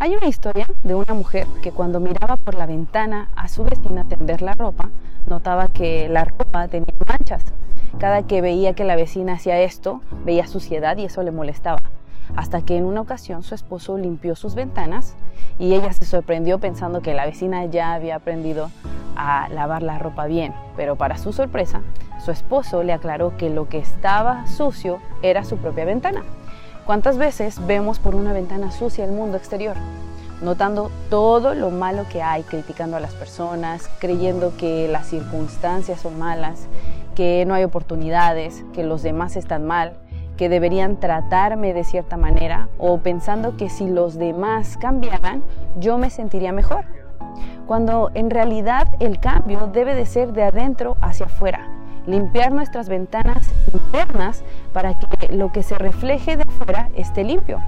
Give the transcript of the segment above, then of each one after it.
Hay una historia de una mujer que cuando miraba por la ventana a su vecina tender la ropa, notaba que la ropa tenía manchas. Cada que veía que la vecina hacía esto, veía suciedad y eso le molestaba. Hasta que en una ocasión su esposo limpió sus ventanas y ella se sorprendió pensando que la vecina ya había aprendido a lavar la ropa bien. Pero para su sorpresa, su esposo le aclaró que lo que estaba sucio era su propia ventana. ¿Cuántas veces vemos por una ventana sucia el mundo exterior? Notando todo lo malo que hay, criticando a las personas, creyendo que las circunstancias son malas, que no hay oportunidades, que los demás están mal, que deberían tratarme de cierta manera o pensando que si los demás cambiaran, yo me sentiría mejor. Cuando en realidad el cambio debe de ser de adentro hacia afuera limpiar nuestras ventanas internas para que lo que se refleje de afuera esté limpio.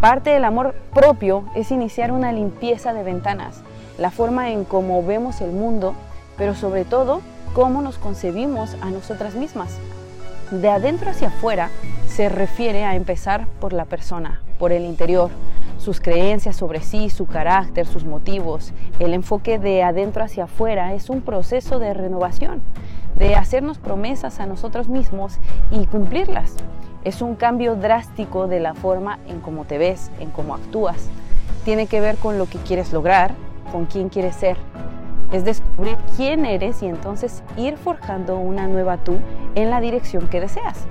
Parte del amor propio es iniciar una limpieza de ventanas, la forma en cómo vemos el mundo, pero sobre todo cómo nos concebimos a nosotras mismas. De adentro hacia afuera se refiere a empezar por la persona, por el interior, sus creencias sobre sí, su carácter, sus motivos. El enfoque de adentro hacia afuera es un proceso de renovación de hacernos promesas a nosotros mismos y cumplirlas. Es un cambio drástico de la forma en cómo te ves, en cómo actúas. Tiene que ver con lo que quieres lograr, con quién quieres ser. Es descubrir quién eres y entonces ir forjando una nueva tú en la dirección que deseas.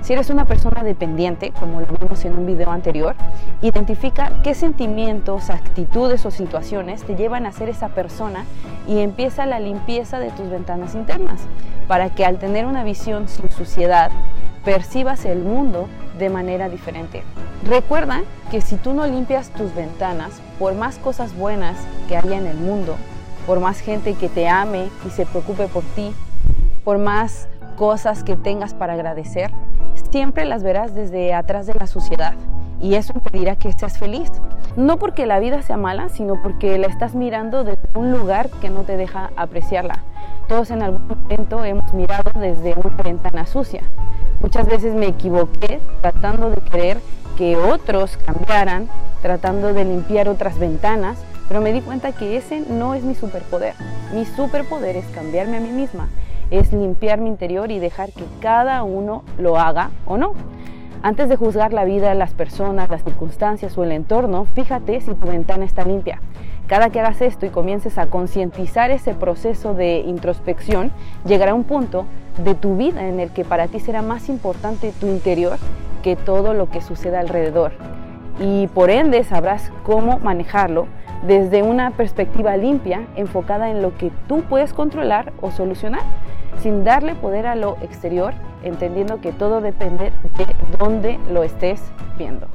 Si eres una persona dependiente, como lo vimos en un video anterior, identifica qué sentimientos, actitudes o situaciones te llevan a ser esa persona y empieza la limpieza de tus ventanas internas para que al tener una visión sin suciedad, percibas el mundo de manera diferente. Recuerda que si tú no limpias tus ventanas, por más cosas buenas que haya en el mundo, por más gente que te ame y se preocupe por ti, por más cosas que tengas para agradecer, siempre las verás desde atrás de la suciedad y eso impedirá que seas feliz. No porque la vida sea mala, sino porque la estás mirando desde un lugar que no te deja apreciarla. Todos en algún momento hemos mirado desde una ventana sucia. Muchas veces me equivoqué tratando de querer que otros cambiaran, tratando de limpiar otras ventanas, pero me di cuenta que ese no es mi superpoder. Mi superpoder es cambiarme a mí misma, es limpiar mi interior y dejar que cada uno lo haga o no. Antes de juzgar la vida, las personas, las circunstancias o el entorno, fíjate si tu ventana está limpia. Cada que hagas esto y comiences a concientizar ese proceso de introspección, llegará un punto de tu vida en el que para ti será más importante tu interior que todo lo que suceda alrededor. Y por ende sabrás cómo manejarlo desde una perspectiva limpia, enfocada en lo que tú puedes controlar o solucionar sin darle poder a lo exterior, entendiendo que todo depende de dónde lo estés viendo.